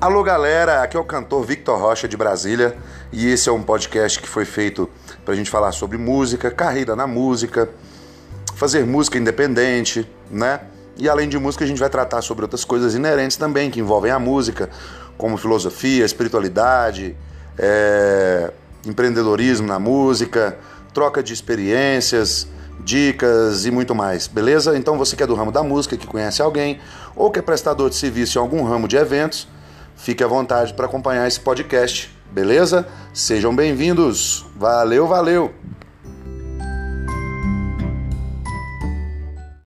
Alô galera, aqui é o cantor Victor Rocha de Brasília e esse é um podcast que foi feito para a gente falar sobre música, carreira na música, fazer música independente, né? E além de música, a gente vai tratar sobre outras coisas inerentes também que envolvem a música, como filosofia, espiritualidade, é, empreendedorismo na música, troca de experiências, dicas e muito mais, beleza? Então você que é do ramo da música, que conhece alguém, ou que é prestador de serviço em algum ramo de eventos, fique à vontade para acompanhar esse podcast, beleza? Sejam bem-vindos. Valeu, valeu!